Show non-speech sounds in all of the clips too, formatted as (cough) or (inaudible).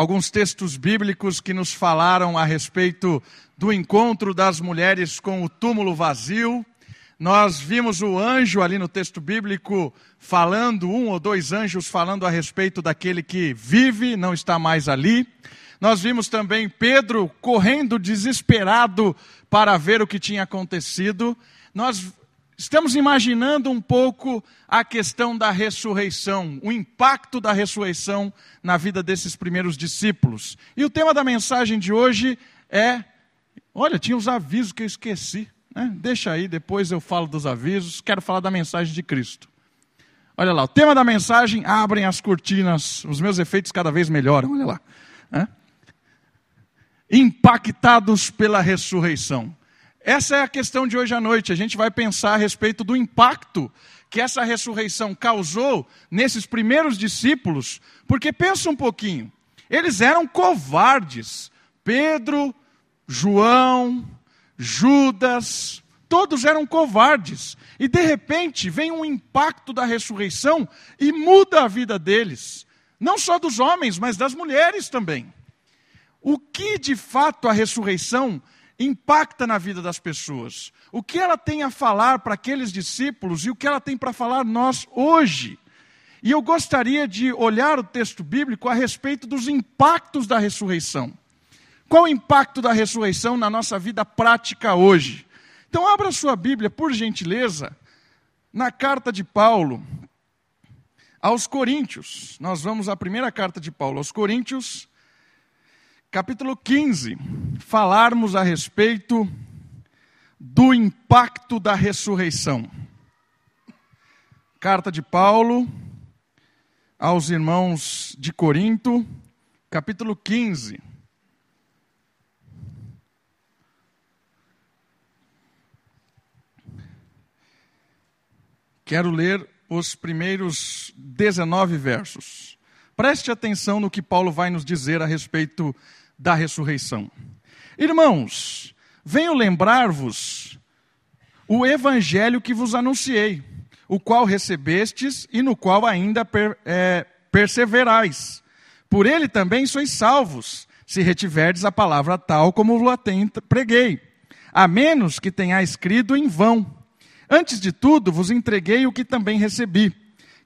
alguns textos bíblicos que nos falaram a respeito do encontro das mulheres com o túmulo vazio. Nós vimos o anjo ali no texto bíblico falando, um ou dois anjos falando a respeito daquele que vive, não está mais ali. Nós vimos também Pedro correndo desesperado para ver o que tinha acontecido. Nós estamos imaginando um pouco a questão da ressurreição, o impacto da ressurreição na vida desses primeiros discípulos. E o tema da mensagem de hoje é: olha, tinha os avisos que eu esqueci. Né? Deixa aí, depois eu falo dos avisos. Quero falar da mensagem de Cristo. Olha lá, o tema da mensagem: abrem as cortinas. Os meus efeitos cada vez melhoram. Olha lá. Né? Impactados pela ressurreição. Essa é a questão de hoje à noite. A gente vai pensar a respeito do impacto que essa ressurreição causou nesses primeiros discípulos, porque pensa um pouquinho, eles eram covardes. Pedro, João, Judas, todos eram covardes. E de repente vem um impacto da ressurreição e muda a vida deles. Não só dos homens, mas das mulheres também. O que de fato a ressurreição impacta na vida das pessoas. O que ela tem a falar para aqueles discípulos e o que ela tem para falar nós hoje. E eu gostaria de olhar o texto bíblico a respeito dos impactos da ressurreição. Qual o impacto da ressurreição na nossa vida prática hoje? Então, abra sua Bíblia, por gentileza, na carta de Paulo aos Coríntios. Nós vamos à primeira carta de Paulo aos Coríntios, capítulo 15, falarmos a respeito do impacto da ressurreição. Carta de Paulo aos irmãos de Corinto, capítulo 15. Quero ler os primeiros 19 versos. Preste atenção no que Paulo vai nos dizer a respeito da ressurreição. Irmãos, venho lembrar-vos o evangelho que vos anunciei, o qual recebestes e no qual ainda per, é, perseverais. Por ele também sois salvos, se retiverdes a palavra tal como vos preguei, a menos que tenha escrito em vão. Antes de tudo, vos entreguei o que também recebi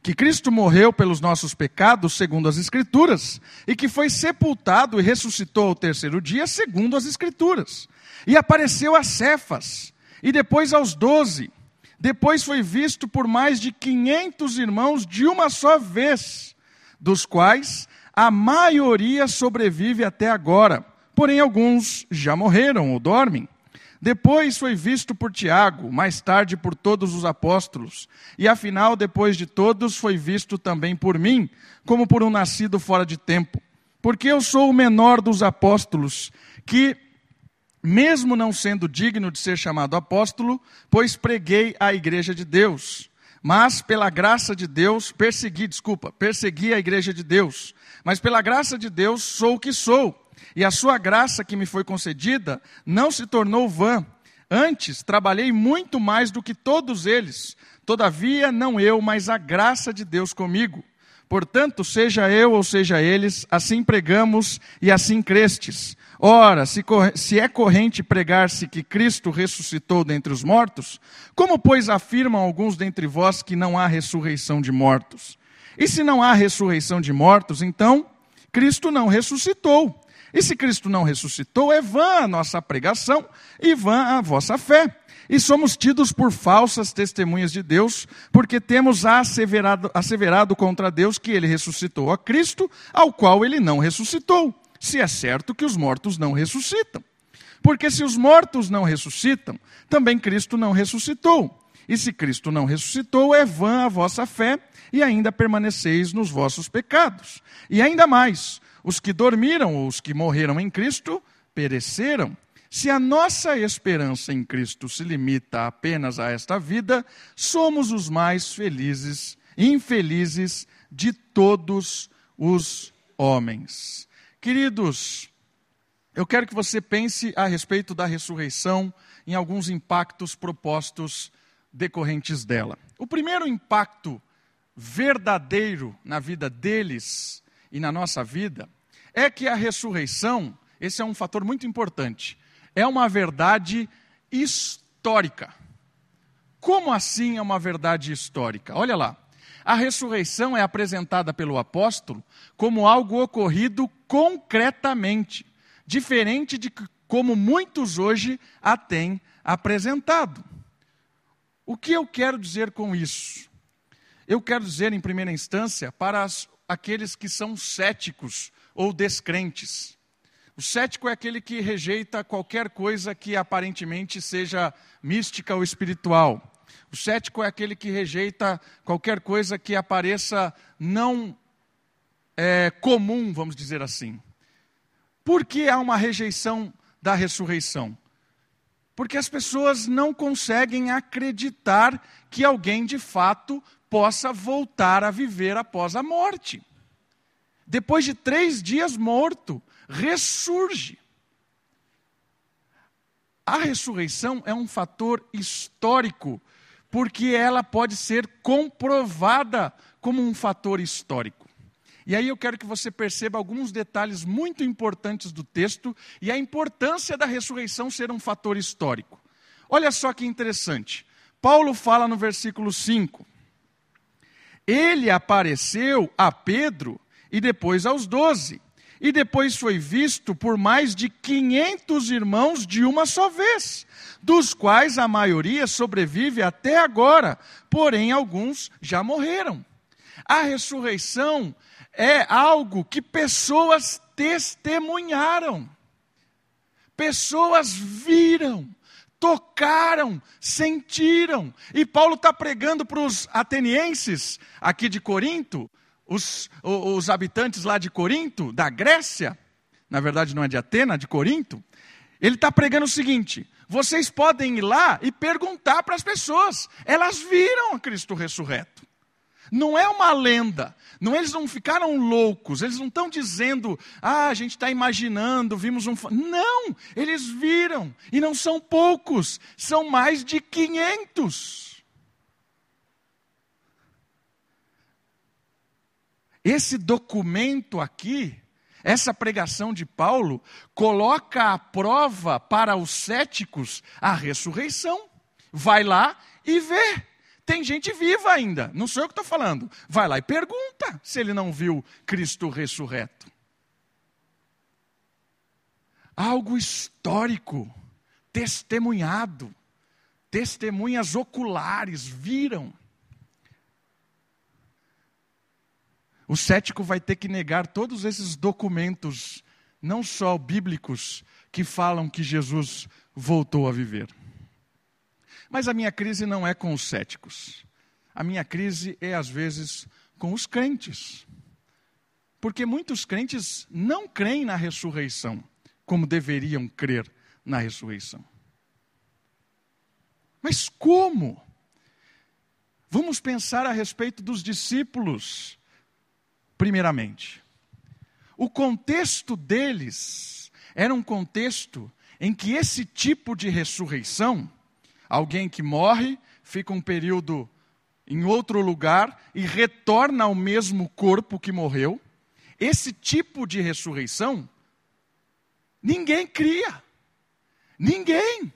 que Cristo morreu pelos nossos pecados, segundo as Escrituras, e que foi sepultado e ressuscitou ao terceiro dia, segundo as Escrituras. E apareceu a Cefas, e depois aos doze. Depois foi visto por mais de quinhentos irmãos de uma só vez, dos quais a maioria sobrevive até agora, porém alguns já morreram ou dormem. Depois foi visto por Tiago, mais tarde por todos os apóstolos, e afinal, depois de todos, foi visto também por mim, como por um nascido fora de tempo. Porque eu sou o menor dos apóstolos, que, mesmo não sendo digno de ser chamado apóstolo, pois preguei a igreja de Deus. Mas pela graça de Deus, persegui, desculpa, persegui a igreja de Deus. Mas pela graça de Deus sou o que sou e a sua graça que me foi concedida não se tornou vã. Antes, trabalhei muito mais do que todos eles. Todavia, não eu, mas a graça de Deus comigo. Portanto, seja eu ou seja eles, assim pregamos e assim crestes. Ora, se, se é corrente pregar-se que Cristo ressuscitou dentre os mortos, como, pois, afirmam alguns dentre vós que não há ressurreição de mortos? E se não há ressurreição de mortos, então Cristo não ressuscitou. E se Cristo não ressuscitou, é vã a nossa pregação e vã a vossa fé. E somos tidos por falsas testemunhas de Deus, porque temos asseverado, asseverado contra Deus que ele ressuscitou a Cristo, ao qual ele não ressuscitou, se é certo que os mortos não ressuscitam. Porque se os mortos não ressuscitam, também Cristo não ressuscitou. E se Cristo não ressuscitou, é vã a vossa fé e ainda permaneceis nos vossos pecados. E ainda mais, os que dormiram ou os que morreram em Cristo pereceram. Se a nossa esperança em Cristo se limita apenas a esta vida, somos os mais felizes, infelizes de todos os homens. Queridos, eu quero que você pense a respeito da ressurreição em alguns impactos propostos decorrentes dela. O primeiro impacto verdadeiro na vida deles e na nossa vida é que a ressurreição, esse é um fator muito importante, é uma verdade histórica. Como assim é uma verdade histórica? Olha lá. A ressurreição é apresentada pelo apóstolo como algo ocorrido concretamente, diferente de como muitos hoje a têm apresentado. O que eu quero dizer com isso? Eu quero dizer, em primeira instância, para as, aqueles que são céticos ou descrentes. O cético é aquele que rejeita qualquer coisa que aparentemente seja mística ou espiritual. O cético é aquele que rejeita qualquer coisa que apareça não é, comum, vamos dizer assim. Por que há uma rejeição da ressurreição? Porque as pessoas não conseguem acreditar que alguém de fato possa voltar a viver após a morte. Depois de três dias morto, ressurge. A ressurreição é um fator histórico, porque ela pode ser comprovada como um fator histórico. E aí eu quero que você perceba alguns detalhes muito importantes do texto e a importância da ressurreição ser um fator histórico. Olha só que interessante. Paulo fala no versículo 5: Ele apareceu a Pedro e depois aos doze. E depois foi visto por mais de 500 irmãos de uma só vez, dos quais a maioria sobrevive até agora, porém alguns já morreram. A ressurreição é algo que pessoas testemunharam, pessoas viram, tocaram, sentiram. E Paulo está pregando para os atenienses aqui de Corinto, os, os habitantes lá de Corinto, da Grécia, na verdade não é de Atena, de Corinto, ele está pregando o seguinte: vocês podem ir lá e perguntar para as pessoas, elas viram Cristo ressurreto. Não é uma lenda, não, eles não ficaram loucos, eles não estão dizendo, ah, a gente está imaginando, vimos um. Não, eles viram, e não são poucos, são mais de 500. Esse documento aqui, essa pregação de Paulo, coloca à prova para os céticos a ressurreição. Vai lá e vê. Tem gente viva ainda, não sou eu que estou falando. Vai lá e pergunta se ele não viu Cristo ressurreto. Algo histórico, testemunhado, testemunhas oculares viram. O cético vai ter que negar todos esses documentos, não só bíblicos, que falam que Jesus voltou a viver. Mas a minha crise não é com os céticos. A minha crise é, às vezes, com os crentes. Porque muitos crentes não creem na ressurreição, como deveriam crer na ressurreição. Mas como? Vamos pensar a respeito dos discípulos primeiramente. O contexto deles era um contexto em que esse tipo de ressurreição, alguém que morre, fica um período em outro lugar e retorna ao mesmo corpo que morreu, esse tipo de ressurreição, ninguém cria. Ninguém.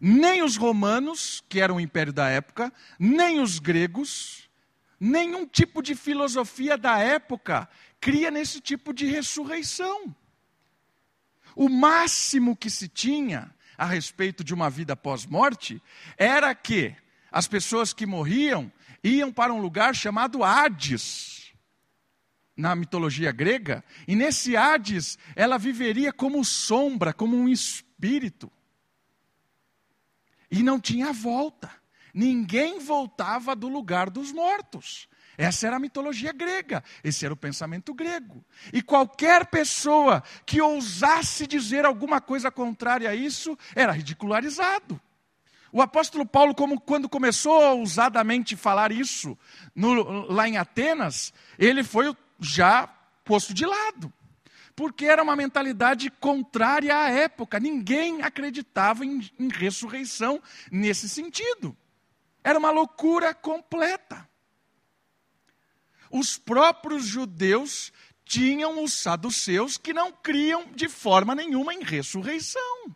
Nem os romanos, que eram o império da época, nem os gregos, Nenhum tipo de filosofia da época cria nesse tipo de ressurreição. O máximo que se tinha a respeito de uma vida pós-morte era que as pessoas que morriam iam para um lugar chamado Hades, na mitologia grega, e nesse Hades ela viveria como sombra, como um espírito. E não tinha volta. Ninguém voltava do lugar dos mortos. Essa era a mitologia grega, esse era o pensamento grego. E qualquer pessoa que ousasse dizer alguma coisa contrária a isso era ridicularizado. O apóstolo Paulo, como, quando começou a ousadamente falar isso no, lá em Atenas, ele foi já posto de lado. Porque era uma mentalidade contrária à época. Ninguém acreditava em, em ressurreição nesse sentido. Era uma loucura completa. Os próprios judeus tinham os saduceus que não criam de forma nenhuma em ressurreição.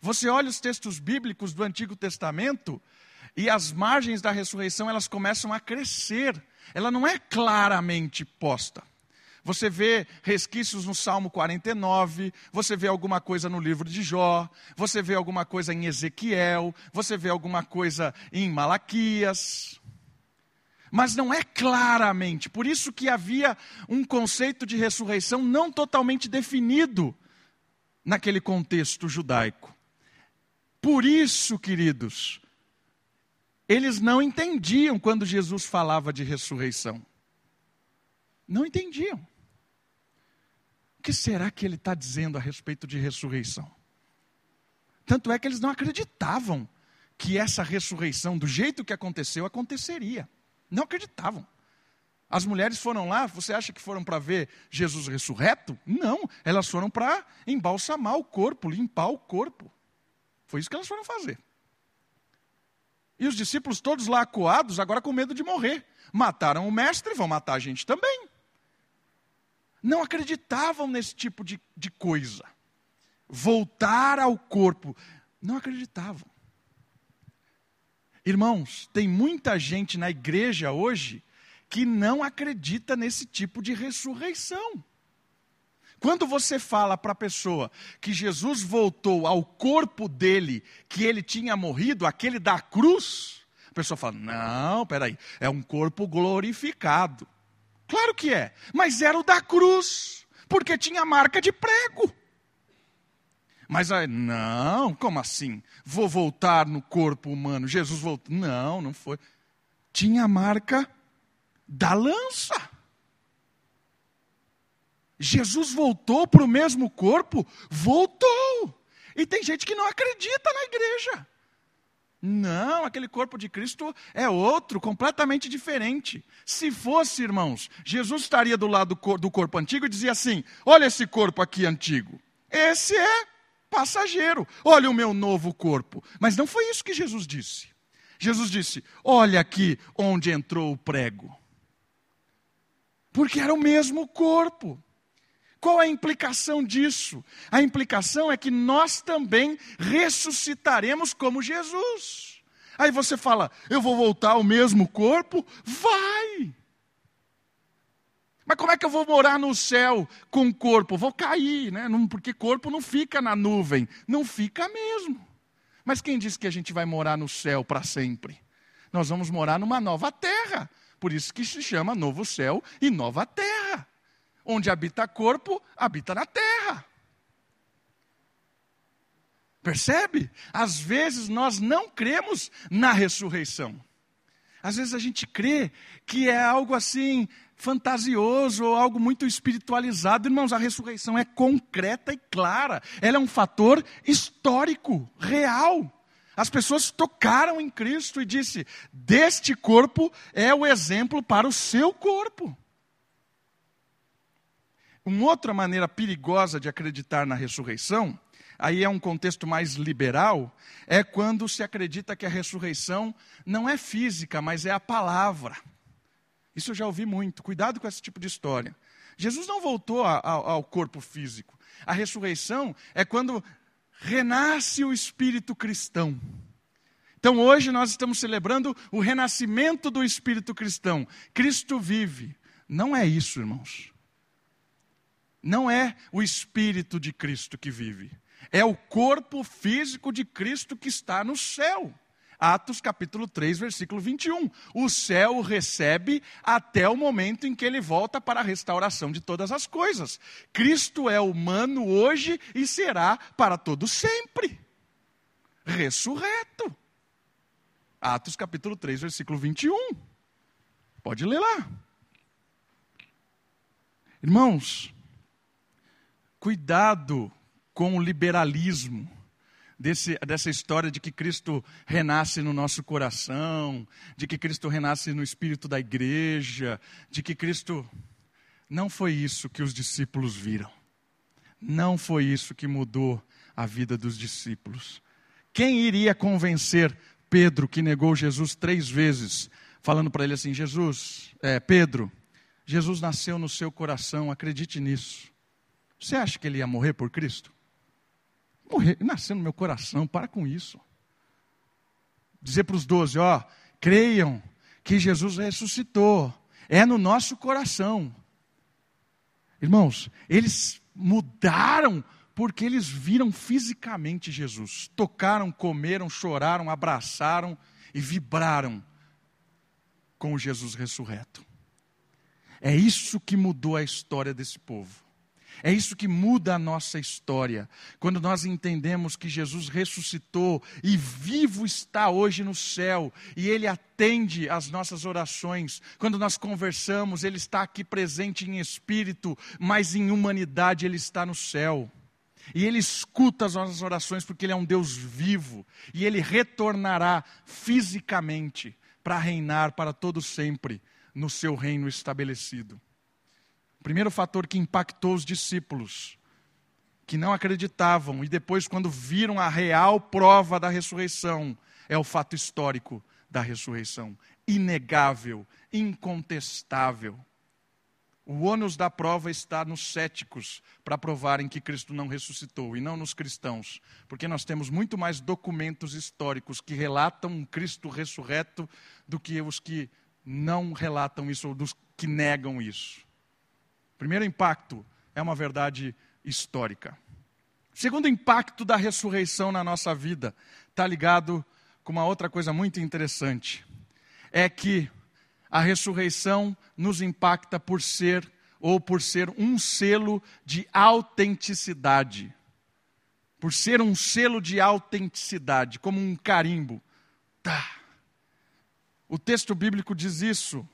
Você olha os textos bíblicos do Antigo Testamento e as margens da ressurreição elas começam a crescer. Ela não é claramente posta. Você vê resquícios no Salmo 49, você vê alguma coisa no livro de Jó, você vê alguma coisa em Ezequiel, você vê alguma coisa em Malaquias. Mas não é claramente, por isso que havia um conceito de ressurreição não totalmente definido naquele contexto judaico. Por isso, queridos, eles não entendiam quando Jesus falava de ressurreição. Não entendiam. O que será que ele está dizendo a respeito de ressurreição? Tanto é que eles não acreditavam que essa ressurreição, do jeito que aconteceu, aconteceria. Não acreditavam. As mulheres foram lá, você acha que foram para ver Jesus ressurreto? Não, elas foram para embalsamar o corpo, limpar o corpo. Foi isso que elas foram fazer. E os discípulos todos lá acuados, agora com medo de morrer. Mataram o mestre, vão matar a gente também. Não acreditavam nesse tipo de, de coisa. Voltar ao corpo. Não acreditavam. Irmãos, tem muita gente na igreja hoje que não acredita nesse tipo de ressurreição. Quando você fala para a pessoa que Jesus voltou ao corpo dele, que ele tinha morrido, aquele da cruz, a pessoa fala: não, peraí, é um corpo glorificado. Claro que é, mas era o da cruz, porque tinha marca de prego. Mas aí, não, como assim? Vou voltar no corpo humano. Jesus voltou. Não, não foi. Tinha a marca da lança. Jesus voltou para o mesmo corpo? Voltou. E tem gente que não acredita na igreja. Não, aquele corpo de Cristo é outro, completamente diferente. Se fosse, irmãos, Jesus estaria do lado do corpo antigo e dizia assim: Olha esse corpo aqui antigo. Esse é passageiro. Olha o meu novo corpo. Mas não foi isso que Jesus disse. Jesus disse: Olha aqui onde entrou o prego. Porque era o mesmo corpo. Qual a implicação disso? A implicação é que nós também ressuscitaremos como Jesus. Aí você fala, eu vou voltar ao mesmo corpo? Vai! Mas como é que eu vou morar no céu com corpo? Vou cair, né? Porque corpo não fica na nuvem. Não fica mesmo. Mas quem disse que a gente vai morar no céu para sempre? Nós vamos morar numa nova terra. Por isso que se chama novo céu e nova terra. Onde habita corpo, habita na terra. Percebe? Às vezes nós não cremos na ressurreição. Às vezes a gente crê que é algo assim fantasioso ou algo muito espiritualizado. Irmãos, a ressurreição é concreta e clara. Ela é um fator histórico, real. As pessoas tocaram em Cristo e disse: "Deste corpo é o exemplo para o seu corpo". Uma outra maneira perigosa de acreditar na ressurreição, aí é um contexto mais liberal, é quando se acredita que a ressurreição não é física, mas é a palavra. Isso eu já ouvi muito. Cuidado com esse tipo de história. Jesus não voltou a, a, ao corpo físico. A ressurreição é quando renasce o espírito cristão. Então hoje nós estamos celebrando o renascimento do espírito cristão. Cristo vive. Não é isso, irmãos. Não é o espírito de Cristo que vive, é o corpo físico de Cristo que está no céu. Atos capítulo 3, versículo 21. O céu recebe até o momento em que ele volta para a restauração de todas as coisas. Cristo é humano hoje e será para todo sempre. Ressurreto. Atos capítulo 3, versículo 21. Pode ler lá. Irmãos, Cuidado com o liberalismo. Desse, dessa história de que Cristo renasce no nosso coração, de que Cristo renasce no espírito da igreja, de que Cristo. Não foi isso que os discípulos viram. Não foi isso que mudou a vida dos discípulos. Quem iria convencer Pedro, que negou Jesus três vezes, falando para ele assim: Jesus, é, Pedro, Jesus nasceu no seu coração, acredite nisso. Você acha que ele ia morrer por Cristo? Morrer, nasceu no meu coração, para com isso. Dizer para os doze, ó, creiam que Jesus ressuscitou, é no nosso coração. Irmãos, eles mudaram porque eles viram fisicamente Jesus, tocaram, comeram, choraram, abraçaram e vibraram com o Jesus ressurreto. É isso que mudou a história desse povo. É isso que muda a nossa história. Quando nós entendemos que Jesus ressuscitou e vivo está hoje no céu, e Ele atende às nossas orações. Quando nós conversamos, Ele está aqui presente em espírito, mas em humanidade Ele está no céu. E Ele escuta as nossas orações porque Ele é um Deus vivo, e Ele retornará fisicamente para reinar para todo sempre no seu reino estabelecido. O primeiro fator que impactou os discípulos, que não acreditavam e depois, quando viram a real prova da ressurreição, é o fato histórico da ressurreição. Inegável, incontestável. O ônus da prova está nos céticos para provarem que Cristo não ressuscitou e não nos cristãos, porque nós temos muito mais documentos históricos que relatam um Cristo ressurreto do que os que não relatam isso ou dos que negam isso. Primeiro impacto é uma verdade histórica. Segundo impacto da ressurreição na nossa vida está ligado com uma outra coisa muito interessante. É que a ressurreição nos impacta por ser ou por ser um selo de autenticidade. Por ser um selo de autenticidade, como um carimbo. Tá. O texto bíblico diz isso.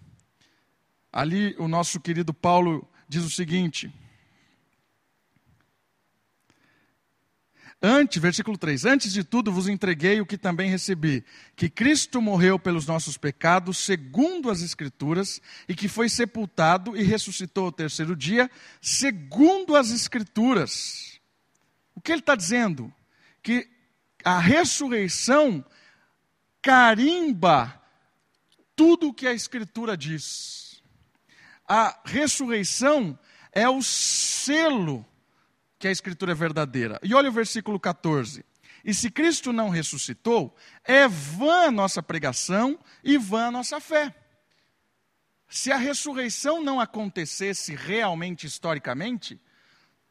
Ali o nosso querido Paulo diz o seguinte: Antes, versículo 3: Antes de tudo vos entreguei o que também recebi: que Cristo morreu pelos nossos pecados, segundo as Escrituras, e que foi sepultado e ressuscitou ao terceiro dia, segundo as Escrituras. O que ele está dizendo? Que a ressurreição carimba tudo o que a Escritura diz a ressurreição é o selo que a Escritura é verdadeira. E olha o versículo 14. E se Cristo não ressuscitou, é vã a nossa pregação e vã a nossa fé. Se a ressurreição não acontecesse realmente historicamente,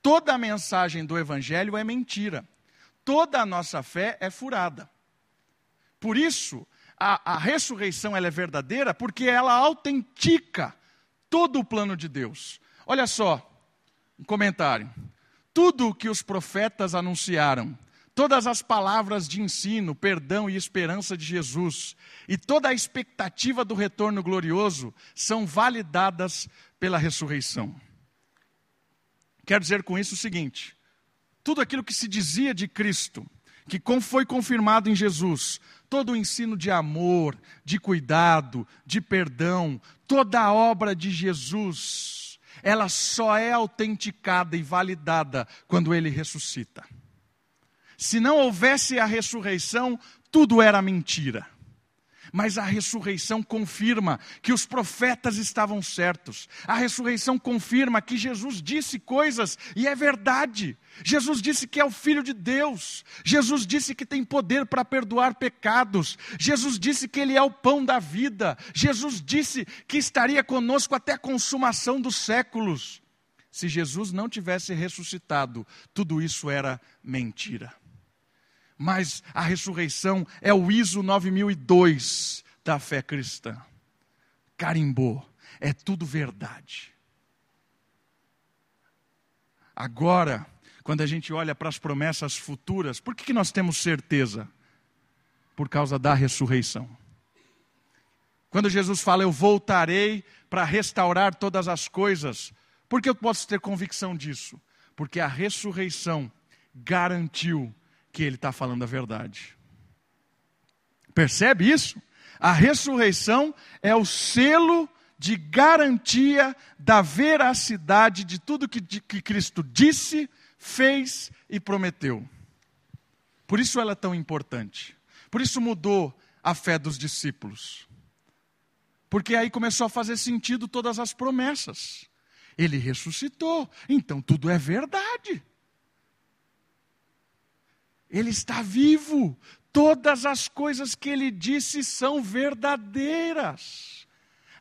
toda a mensagem do Evangelho é mentira. Toda a nossa fé é furada. Por isso, a, a ressurreição ela é verdadeira porque ela autentica todo o plano de Deus. Olha só, um comentário. Tudo o que os profetas anunciaram, todas as palavras de ensino, perdão e esperança de Jesus, e toda a expectativa do retorno glorioso são validadas pela ressurreição. Quero dizer com isso o seguinte: tudo aquilo que se dizia de Cristo, que foi confirmado em Jesus, todo o ensino de amor, de cuidado, de perdão, toda a obra de Jesus, ela só é autenticada e validada quando ele ressuscita. Se não houvesse a ressurreição, tudo era mentira. Mas a ressurreição confirma que os profetas estavam certos. A ressurreição confirma que Jesus disse coisas e é verdade. Jesus disse que é o Filho de Deus. Jesus disse que tem poder para perdoar pecados. Jesus disse que Ele é o pão da vida. Jesus disse que estaria conosco até a consumação dos séculos. Se Jesus não tivesse ressuscitado, tudo isso era mentira mas a ressurreição é o ISO 9002 da fé cristã. Carimbou, é tudo verdade. Agora, quando a gente olha para as promessas futuras, por que, que nós temos certeza? Por causa da ressurreição. Quando Jesus fala, Eu voltarei para restaurar todas as coisas, por que eu posso ter convicção disso? Porque a ressurreição garantiu que ele está falando a verdade. Percebe isso? A ressurreição é o selo de garantia da veracidade de tudo que, que Cristo disse, fez e prometeu. Por isso ela é tão importante. Por isso mudou a fé dos discípulos. porque aí começou a fazer sentido todas as promessas. Ele ressuscitou, então tudo é verdade. Ele está vivo, todas as coisas que ele disse são verdadeiras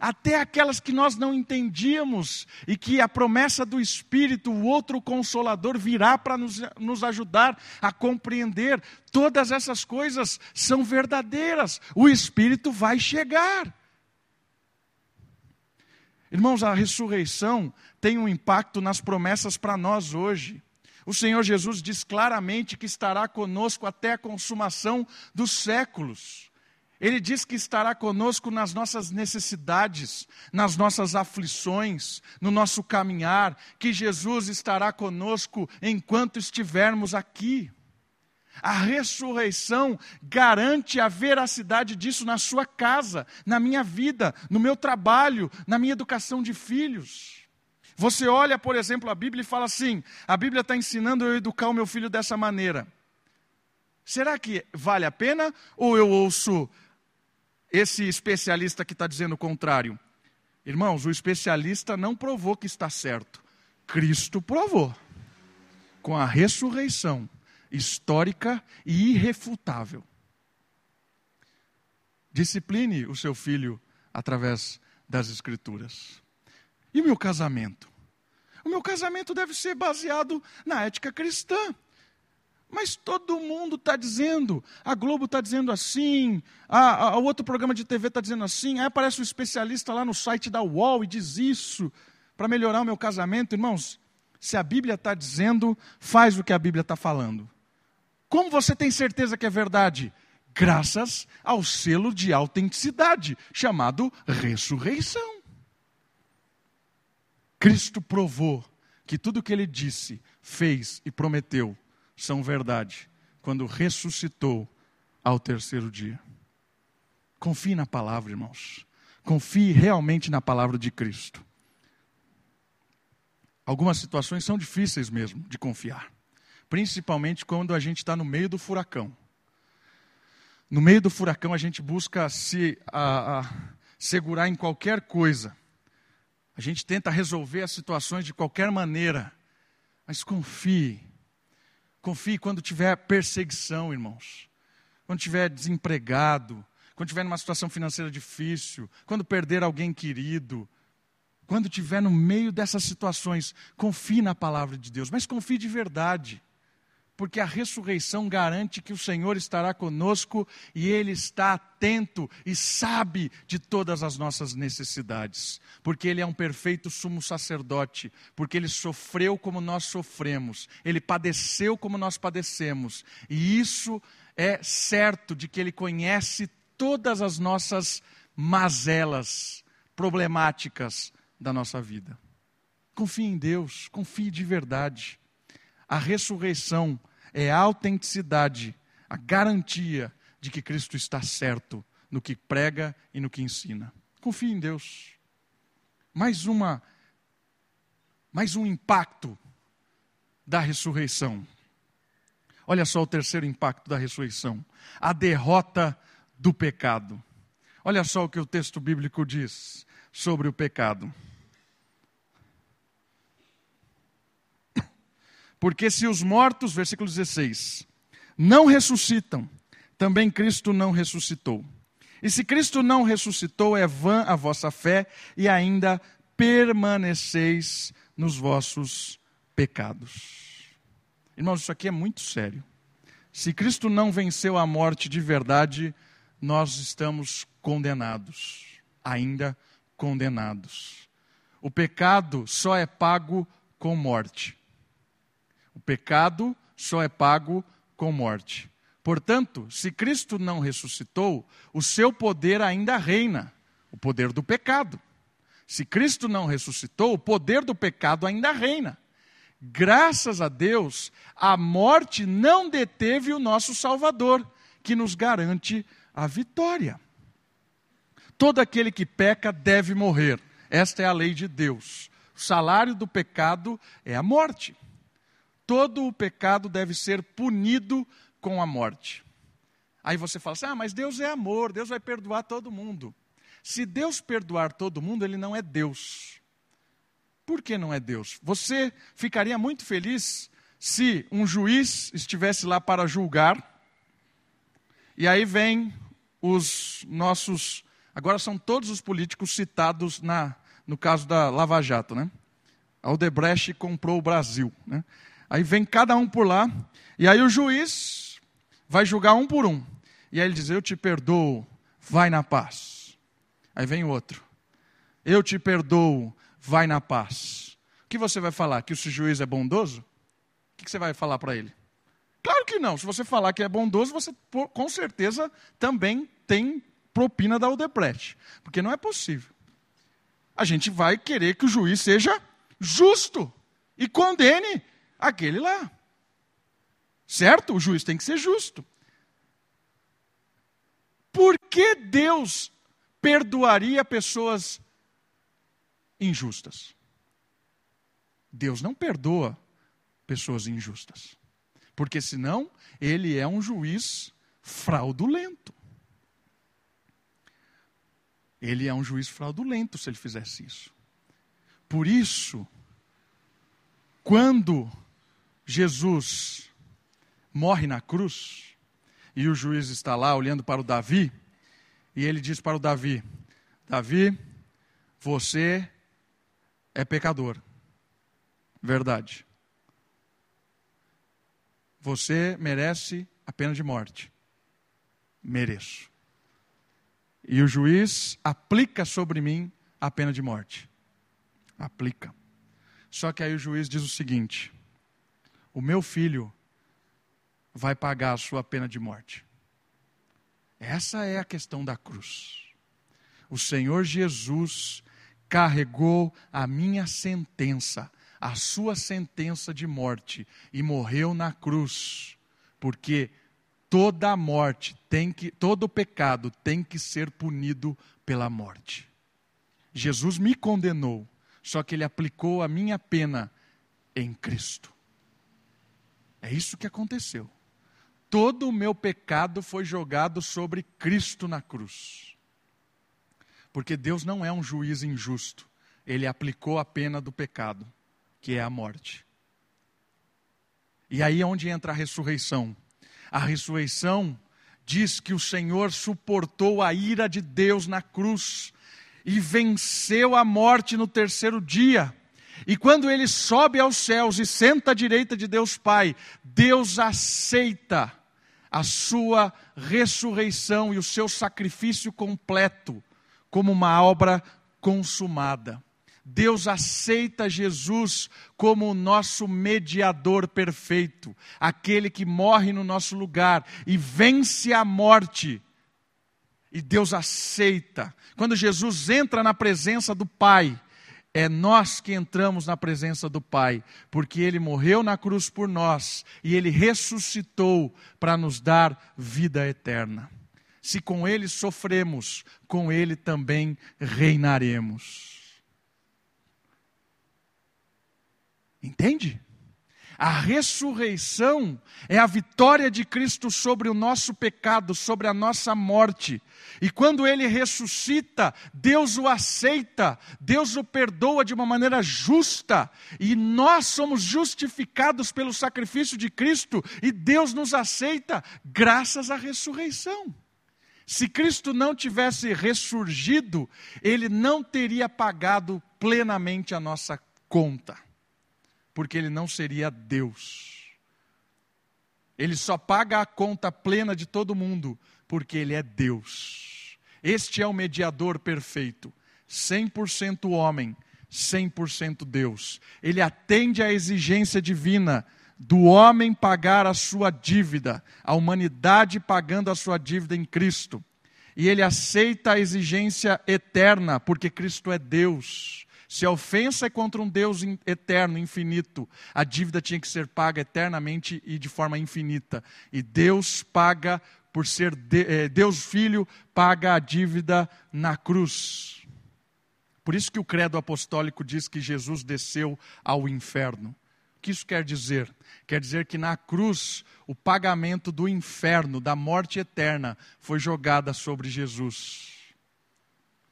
até aquelas que nós não entendíamos, e que a promessa do Espírito, o outro consolador, virá para nos, nos ajudar a compreender. Todas essas coisas são verdadeiras, o Espírito vai chegar. Irmãos, a ressurreição tem um impacto nas promessas para nós hoje. O Senhor Jesus diz claramente que estará conosco até a consumação dos séculos. Ele diz que estará conosco nas nossas necessidades, nas nossas aflições, no nosso caminhar, que Jesus estará conosco enquanto estivermos aqui. A ressurreição garante a veracidade disso na sua casa, na minha vida, no meu trabalho, na minha educação de filhos. Você olha, por exemplo, a Bíblia e fala assim: a Bíblia está ensinando eu educar o meu filho dessa maneira. Será que vale a pena? Ou eu ouço esse especialista que está dizendo o contrário. Irmãos, o especialista não provou que está certo. Cristo provou. Com a ressurreição histórica e irrefutável. Discipline o seu filho através das Escrituras. E o meu casamento? O meu casamento deve ser baseado na ética cristã. Mas todo mundo está dizendo, a Globo está dizendo assim, a, a, outro programa de TV está dizendo assim, aí aparece um especialista lá no site da UOL e diz isso para melhorar o meu casamento. Irmãos, se a Bíblia está dizendo, faz o que a Bíblia está falando. Como você tem certeza que é verdade? Graças ao selo de autenticidade, chamado ressurreição. Cristo provou que tudo o que ele disse, fez e prometeu são verdade quando ressuscitou ao terceiro dia. Confie na palavra, irmãos. Confie realmente na palavra de Cristo. Algumas situações são difíceis mesmo de confiar, principalmente quando a gente está no meio do furacão. No meio do furacão, a gente busca se a, a, segurar em qualquer coisa. A gente tenta resolver as situações de qualquer maneira. Mas confie Confie quando tiver perseguição, irmãos. Quando tiver desempregado, quando tiver numa situação financeira difícil, quando perder alguém querido, quando tiver no meio dessas situações, confie na palavra de Deus, mas confie de verdade porque a ressurreição garante que o Senhor estará conosco e Ele está atento e sabe de todas as nossas necessidades, porque Ele é um perfeito sumo sacerdote, porque Ele sofreu como nós sofremos, Ele padeceu como nós padecemos, e isso é certo de que Ele conhece todas as nossas mazelas problemáticas da nossa vida. Confie em Deus, confie de verdade. A ressurreição é a autenticidade, a garantia de que Cristo está certo no que prega e no que ensina. Confie em Deus. Mais uma mais um impacto da ressurreição. Olha só o terceiro impacto da ressurreição: a derrota do pecado. Olha só o que o texto bíblico diz sobre o pecado. Porque se os mortos, versículo 16, não ressuscitam, também Cristo não ressuscitou. E se Cristo não ressuscitou, é vã a vossa fé e ainda permaneceis nos vossos pecados. Irmãos, isso aqui é muito sério. Se Cristo não venceu a morte de verdade, nós estamos condenados, ainda condenados. O pecado só é pago com morte. O pecado só é pago com morte. Portanto, se Cristo não ressuscitou, o seu poder ainda reina o poder do pecado. Se Cristo não ressuscitou, o poder do pecado ainda reina. Graças a Deus, a morte não deteve o nosso Salvador, que nos garante a vitória. Todo aquele que peca deve morrer. Esta é a lei de Deus. O salário do pecado é a morte todo o pecado deve ser punido com a morte. Aí você fala assim: ah, mas Deus é amor, Deus vai perdoar todo mundo. Se Deus perdoar todo mundo, ele não é Deus. Por que não é Deus? Você ficaria muito feliz se um juiz estivesse lá para julgar, e aí vem os nossos. Agora são todos os políticos citados na, no caso da Lava Jato, né? A comprou o Brasil. Né? Aí vem cada um por lá, e aí o juiz vai julgar um por um. E aí ele diz: Eu te perdoo, vai na paz. Aí vem o outro: Eu te perdoo, vai na paz. O que você vai falar? Que o juiz é bondoso? O que você vai falar para ele? Claro que não. Se você falar que é bondoso, você com certeza também tem propina da Odebrecht. Porque não é possível. A gente vai querer que o juiz seja justo e condene aquele lá. Certo? O juiz tem que ser justo. Por que Deus perdoaria pessoas injustas? Deus não perdoa pessoas injustas. Porque senão ele é um juiz fraudulento. Ele é um juiz fraudulento se ele fizesse isso. Por isso, quando Jesus morre na cruz, e o juiz está lá olhando para o Davi, e ele diz para o Davi: Davi, você é pecador. Verdade. Você merece a pena de morte. Mereço. E o juiz aplica sobre mim a pena de morte. Aplica. Só que aí o juiz diz o seguinte: o meu filho vai pagar a sua pena de morte. Essa é a questão da cruz. O Senhor Jesus carregou a minha sentença, a sua sentença de morte, e morreu na cruz, porque toda morte tem que, todo pecado tem que ser punido pela morte. Jesus me condenou, só que ele aplicou a minha pena em Cristo. É isso que aconteceu. Todo o meu pecado foi jogado sobre Cristo na cruz. Porque Deus não é um juiz injusto. Ele aplicou a pena do pecado, que é a morte. E aí é onde entra a ressurreição. A ressurreição diz que o Senhor suportou a ira de Deus na cruz e venceu a morte no terceiro dia. E quando ele sobe aos céus e senta à direita de Deus Pai, Deus aceita a sua ressurreição e o seu sacrifício completo como uma obra consumada. Deus aceita Jesus como o nosso mediador perfeito, aquele que morre no nosso lugar e vence a morte. E Deus aceita. Quando Jesus entra na presença do Pai, é nós que entramos na presença do Pai, porque Ele morreu na cruz por nós e Ele ressuscitou para nos dar vida eterna. Se com Ele sofremos, com Ele também reinaremos. Entende? A ressurreição é a vitória de Cristo sobre o nosso pecado, sobre a nossa morte. E quando ele ressuscita, Deus o aceita, Deus o perdoa de uma maneira justa, e nós somos justificados pelo sacrifício de Cristo, e Deus nos aceita graças à ressurreição. Se Cristo não tivesse ressurgido, ele não teria pagado plenamente a nossa conta porque ele não seria Deus. Ele só paga a conta plena de todo mundo, porque ele é Deus. Este é o mediador perfeito, 100% homem, 100% Deus. Ele atende à exigência divina do homem pagar a sua dívida, a humanidade pagando a sua dívida em Cristo. E ele aceita a exigência eterna, porque Cristo é Deus. Se a ofensa é contra um Deus eterno, infinito, a dívida tinha que ser paga eternamente e de forma infinita. E Deus paga por ser de, é, Deus Filho, paga a dívida na cruz. Por isso que o credo apostólico diz que Jesus desceu ao inferno. O que isso quer dizer? Quer dizer que na cruz o pagamento do inferno, da morte eterna, foi jogada sobre Jesus.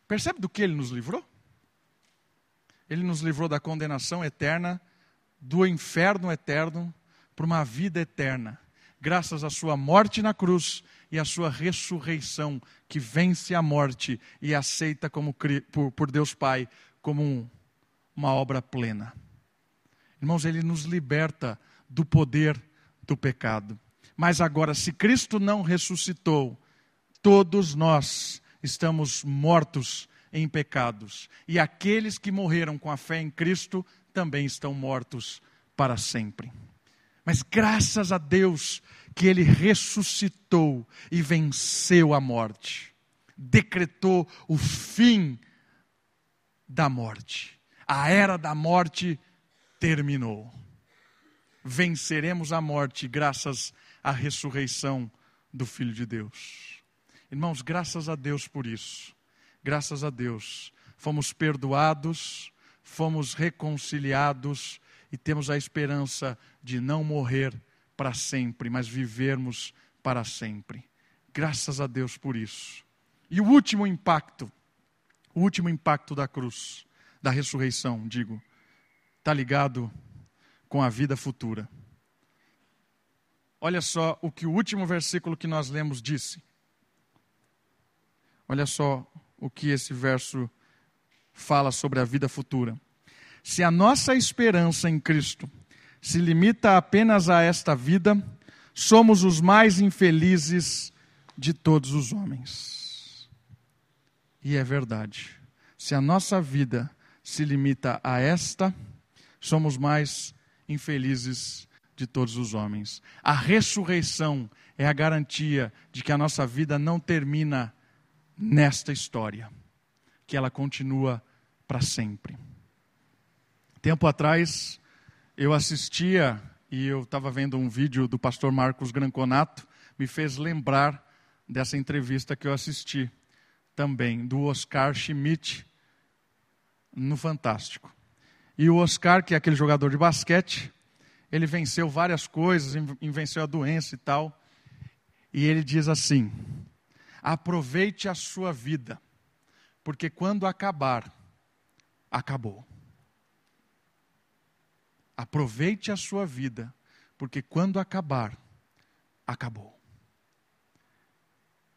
Percebe do que ele nos livrou? Ele nos livrou da condenação eterna, do inferno eterno, para uma vida eterna, graças à sua morte na cruz e à sua ressurreição, que vence a morte e aceita como, por, por Deus Pai como um, uma obra plena. Irmãos, ele nos liberta do poder do pecado. Mas agora, se Cristo não ressuscitou, todos nós estamos mortos em pecados. E aqueles que morreram com a fé em Cristo também estão mortos para sempre. Mas graças a Deus que ele ressuscitou e venceu a morte, decretou o fim da morte. A era da morte terminou. Venceremos a morte graças à ressurreição do Filho de Deus. Irmãos, graças a Deus por isso. Graças a Deus. Fomos perdoados, fomos reconciliados e temos a esperança de não morrer para sempre, mas vivermos para sempre. Graças a Deus por isso. E o último impacto, o último impacto da cruz, da ressurreição, digo, está ligado com a vida futura. Olha só o que o último versículo que nós lemos disse. Olha só o que esse verso fala sobre a vida futura. Se a nossa esperança em Cristo se limita apenas a esta vida, somos os mais infelizes de todos os homens. E é verdade. Se a nossa vida se limita a esta, somos mais infelizes de todos os homens. A ressurreição é a garantia de que a nossa vida não termina nesta história, que ela continua para sempre. Tempo atrás, eu assistia e eu estava vendo um vídeo do pastor Marcos Granconato, me fez lembrar dessa entrevista que eu assisti também, do Oscar Schmidt, no Fantástico. E o Oscar, que é aquele jogador de basquete, ele venceu várias coisas, venceu a doença e tal. E ele diz assim: Aproveite a sua vida, porque quando acabar, acabou. Aproveite a sua vida, porque quando acabar, acabou.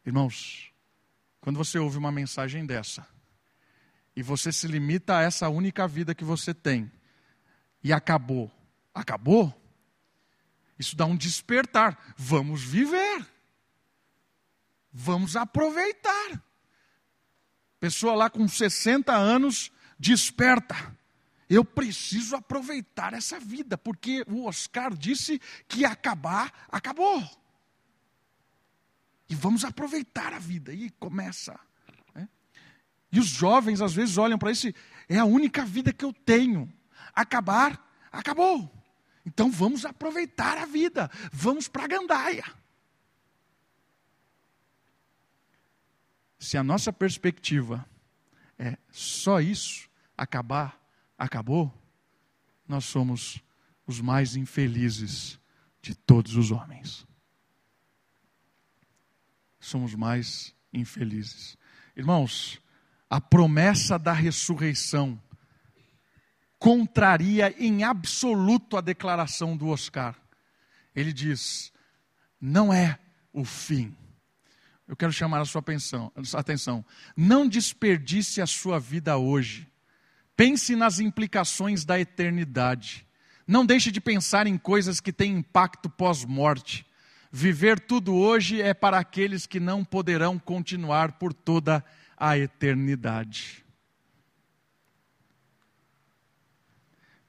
Irmãos, quando você ouve uma mensagem dessa, e você se limita a essa única vida que você tem, e acabou, acabou, isso dá um despertar. Vamos viver. Vamos aproveitar. Pessoa lá com 60 anos desperta. Eu preciso aproveitar essa vida, porque o Oscar disse que acabar, acabou. E vamos aproveitar a vida. E começa. Né? E os jovens às vezes olham para isso, é a única vida que eu tenho. Acabar, acabou. Então vamos aproveitar a vida. Vamos para a gandaia. Se a nossa perspectiva é só isso, acabar, acabou, nós somos os mais infelizes de todos os homens. Somos mais infelizes. Irmãos, a promessa da ressurreição contraria em absoluto a declaração do Oscar. Ele diz: não é o fim eu quero chamar a sua atenção. Não desperdice a sua vida hoje. Pense nas implicações da eternidade. Não deixe de pensar em coisas que têm impacto pós-morte. Viver tudo hoje é para aqueles que não poderão continuar por toda a eternidade.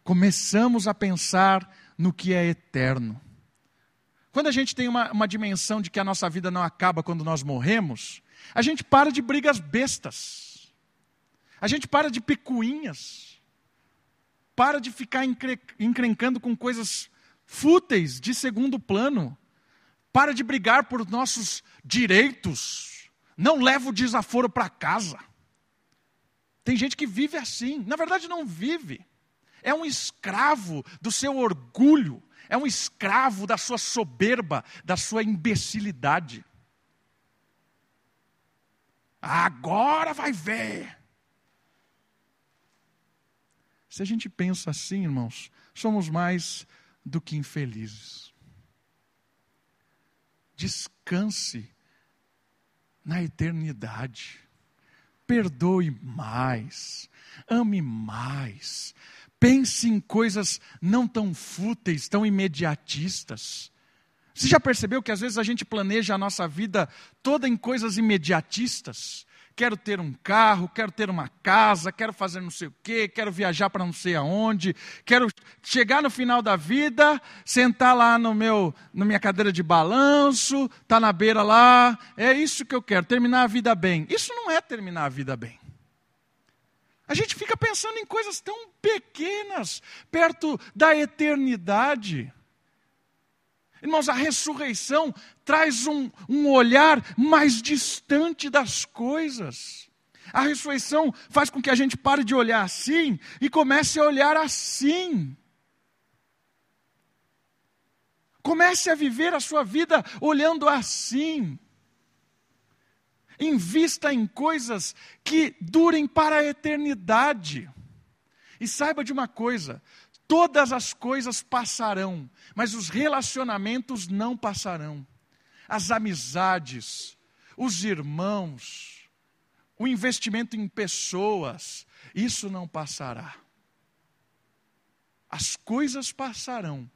Começamos a pensar no que é eterno. Quando a gente tem uma, uma dimensão de que a nossa vida não acaba quando nós morremos, a gente para de brigas bestas. A gente para de picuinhas. Para de ficar encre, encrencando com coisas fúteis, de segundo plano. Para de brigar por nossos direitos. Não leva o desaforo para casa. Tem gente que vive assim. Na verdade, não vive. É um escravo do seu orgulho, é um escravo da sua soberba, da sua imbecilidade. Agora vai ver. Se a gente pensa assim, irmãos, somos mais do que infelizes. Descanse na eternidade. Perdoe mais, ame mais, pense em coisas não tão fúteis, tão imediatistas. Você já percebeu que às vezes a gente planeja a nossa vida toda em coisas imediatistas? quero ter um carro, quero ter uma casa, quero fazer não sei o quê, quero viajar para não sei aonde, quero chegar no final da vida, sentar lá no meu, na minha cadeira de balanço, tá na beira lá, é isso que eu quero, terminar a vida bem. Isso não é terminar a vida bem. A gente fica pensando em coisas tão pequenas, perto da eternidade. Irmãos, a ressurreição traz um, um olhar mais distante das coisas. A ressurreição faz com que a gente pare de olhar assim e comece a olhar assim. Comece a viver a sua vida olhando assim. Invista em coisas que durem para a eternidade. E saiba de uma coisa: Todas as coisas passarão, mas os relacionamentos não passarão. As amizades, os irmãos, o investimento em pessoas, isso não passará. As coisas passarão,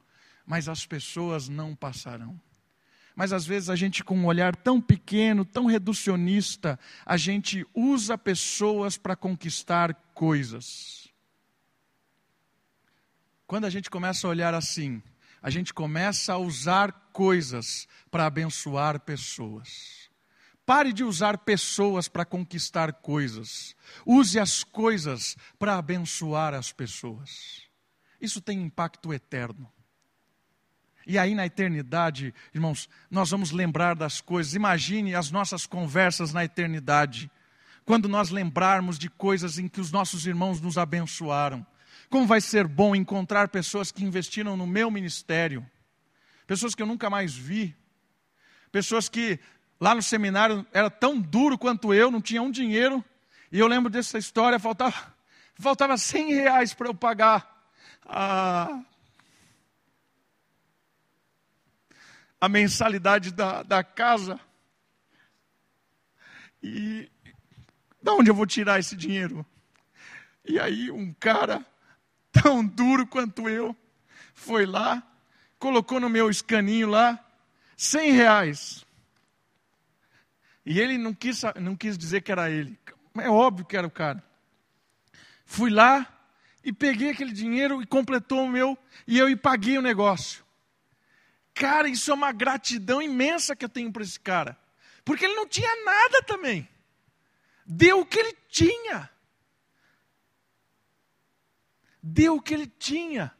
mas as pessoas não passarão. Mas às vezes a gente, com um olhar tão pequeno, tão reducionista, a gente usa pessoas para conquistar coisas. Quando a gente começa a olhar assim, a gente começa a usar coisas para abençoar pessoas. Pare de usar pessoas para conquistar coisas. Use as coisas para abençoar as pessoas. Isso tem impacto eterno. E aí na eternidade, irmãos, nós vamos lembrar das coisas. Imagine as nossas conversas na eternidade. Quando nós lembrarmos de coisas em que os nossos irmãos nos abençoaram. Como vai ser bom encontrar pessoas que investiram no meu ministério, pessoas que eu nunca mais vi, pessoas que lá no seminário era tão duro quanto eu, não tinha um dinheiro, e eu lembro dessa história, faltava, faltava 100 reais para eu pagar. A, a mensalidade da, da casa. E de onde eu vou tirar esse dinheiro? E aí um cara (laughs) tão duro quanto eu, foi lá, colocou no meu escaninho lá, 100 reais. E ele não quis, não quis dizer que era ele. É óbvio que era o cara. Fui lá e peguei aquele dinheiro e completou o meu, e eu e paguei o negócio. Cara, isso é uma gratidão imensa que eu tenho para esse cara. Porque ele não tinha nada também. Deu o que ele tinha deu o que ele tinha.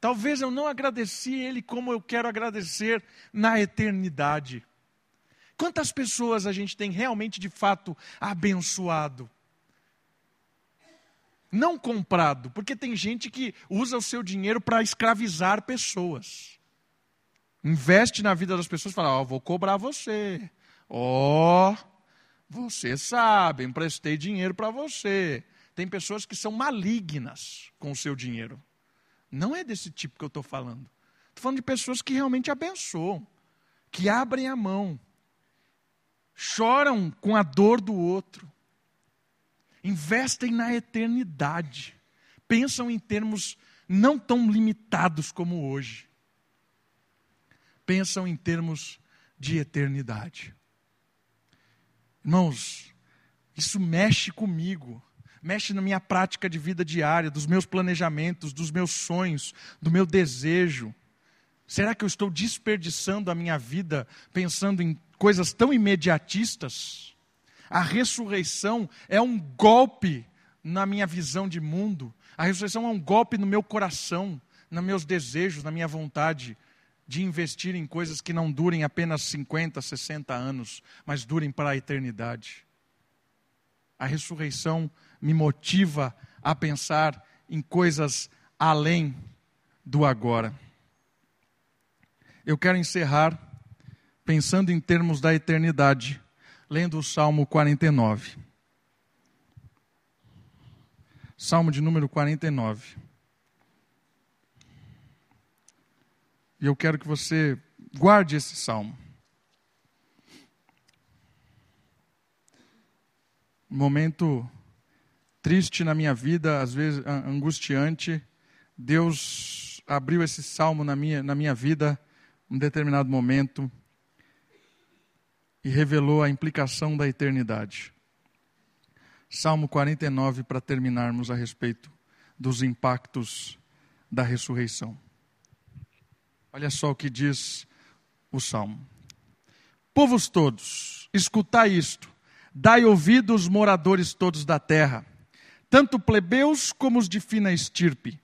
Talvez eu não agradeci ele como eu quero agradecer na eternidade. Quantas pessoas a gente tem realmente de fato abençoado? Não comprado, porque tem gente que usa o seu dinheiro para escravizar pessoas. Investe na vida das pessoas e fala: Ó, oh, vou cobrar você. Ó, oh, você sabe, emprestei dinheiro para você. Tem pessoas que são malignas com o seu dinheiro. Não é desse tipo que eu estou falando. Estou falando de pessoas que realmente abençoam, que abrem a mão, choram com a dor do outro, investem na eternidade, pensam em termos não tão limitados como hoje, pensam em termos de eternidade. Irmãos, isso mexe comigo mexe na minha prática de vida diária, dos meus planejamentos, dos meus sonhos, do meu desejo. Será que eu estou desperdiçando a minha vida pensando em coisas tão imediatistas? A ressurreição é um golpe na minha visão de mundo. A ressurreição é um golpe no meu coração, nos meus desejos, na minha vontade de investir em coisas que não durem apenas 50, 60 anos, mas durem para a eternidade. A ressurreição me motiva a pensar em coisas além do agora. Eu quero encerrar pensando em termos da eternidade, lendo o Salmo 49. Salmo de número 49. E eu quero que você guarde esse salmo. Um momento triste na minha vida, às vezes angustiante. Deus abriu esse salmo na minha, na minha vida, um determinado momento, e revelou a implicação da eternidade. Salmo 49, para terminarmos a respeito dos impactos da ressurreição. Olha só o que diz o salmo: Povos todos, escutai isto, dai ouvidos, moradores todos da terra, tanto plebeus como os de fina estirpe,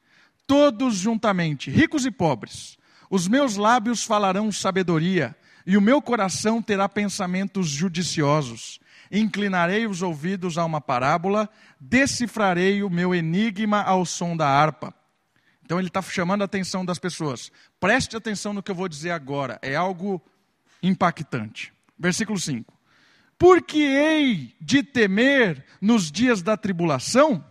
todos juntamente, ricos e pobres. Os meus lábios falarão sabedoria, e o meu coração terá pensamentos judiciosos. Inclinarei os ouvidos a uma parábola, decifrarei o meu enigma ao som da harpa. Então ele está chamando a atenção das pessoas. Preste atenção no que eu vou dizer agora, é algo impactante. Versículo 5: Porque hei de temer nos dias da tribulação,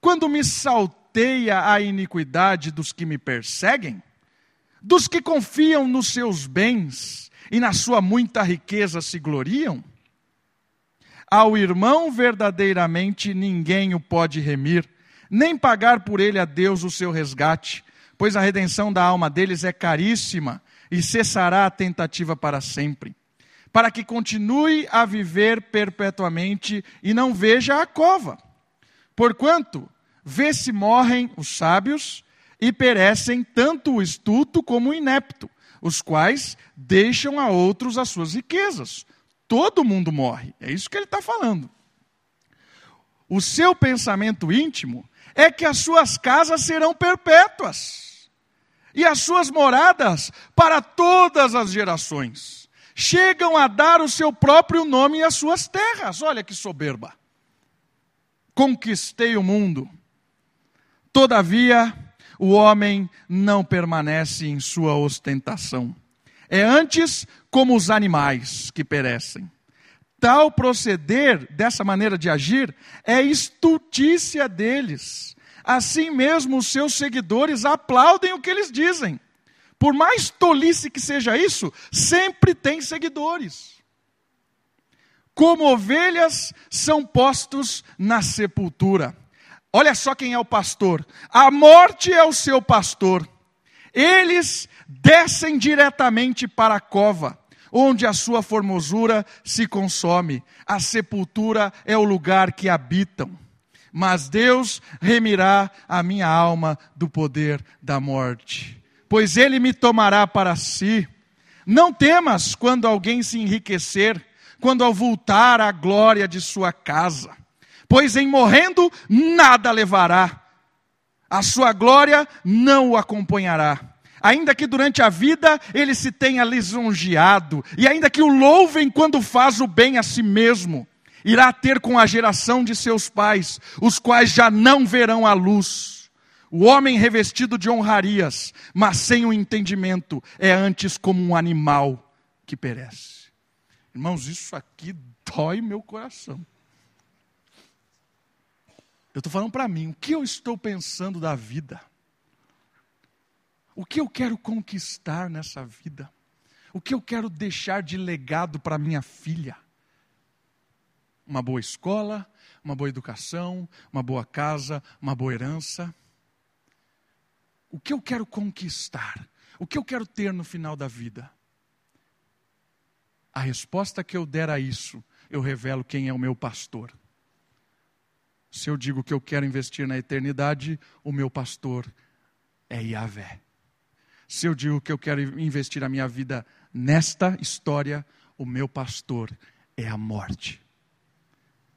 quando me salteia a iniquidade dos que me perseguem, dos que confiam nos seus bens e na sua muita riqueza se gloriam? Ao irmão verdadeiramente ninguém o pode remir, nem pagar por ele a Deus o seu resgate, pois a redenção da alma deles é caríssima e cessará a tentativa para sempre, para que continue a viver perpetuamente e não veja a cova. Porquanto, vê-se morrem os sábios e perecem tanto o estulto como o inepto, os quais deixam a outros as suas riquezas. Todo mundo morre, é isso que ele está falando. O seu pensamento íntimo é que as suas casas serão perpétuas e as suas moradas para todas as gerações. Chegam a dar o seu próprio nome às suas terras. Olha que soberba. Conquistei o mundo. Todavia, o homem não permanece em sua ostentação. É antes como os animais que perecem. Tal proceder, dessa maneira de agir, é estultícia deles. Assim mesmo, os seus seguidores aplaudem o que eles dizem. Por mais tolice que seja isso, sempre tem seguidores. Como ovelhas são postos na sepultura. Olha só quem é o pastor. A morte é o seu pastor. Eles descem diretamente para a cova onde a sua formosura se consome. A sepultura é o lugar que habitam. Mas Deus remirá a minha alma do poder da morte, pois ele me tomará para si. Não temas quando alguém se enriquecer, quando avultar a glória de sua casa, pois em morrendo nada levará, a sua glória não o acompanhará ainda que durante a vida ele se tenha lisonjeado, e ainda que o louvem quando faz o bem a si mesmo, irá ter com a geração de seus pais, os quais já não verão a luz. O homem revestido de honrarias, mas sem o entendimento, é antes como um animal que perece. Irmãos, isso aqui dói meu coração. Eu estou falando para mim, o que eu estou pensando da vida? O que eu quero conquistar nessa vida? O que eu quero deixar de legado para minha filha? Uma boa escola, uma boa educação, uma boa casa, uma boa herança. O que eu quero conquistar? O que eu quero ter no final da vida? A resposta que eu der a isso, eu revelo quem é o meu pastor. Se eu digo que eu quero investir na eternidade, o meu pastor é Yahvé. Se eu digo que eu quero investir a minha vida nesta história, o meu pastor é a morte.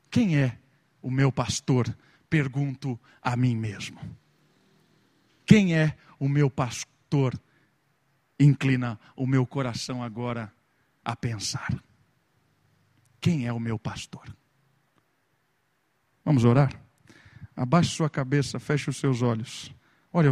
Quem é o meu pastor? Pergunto a mim mesmo. Quem é o meu pastor? Inclina o meu coração agora a pensar. Quem é o meu pastor? Vamos orar? Abaixe sua cabeça, feche os seus olhos. Olha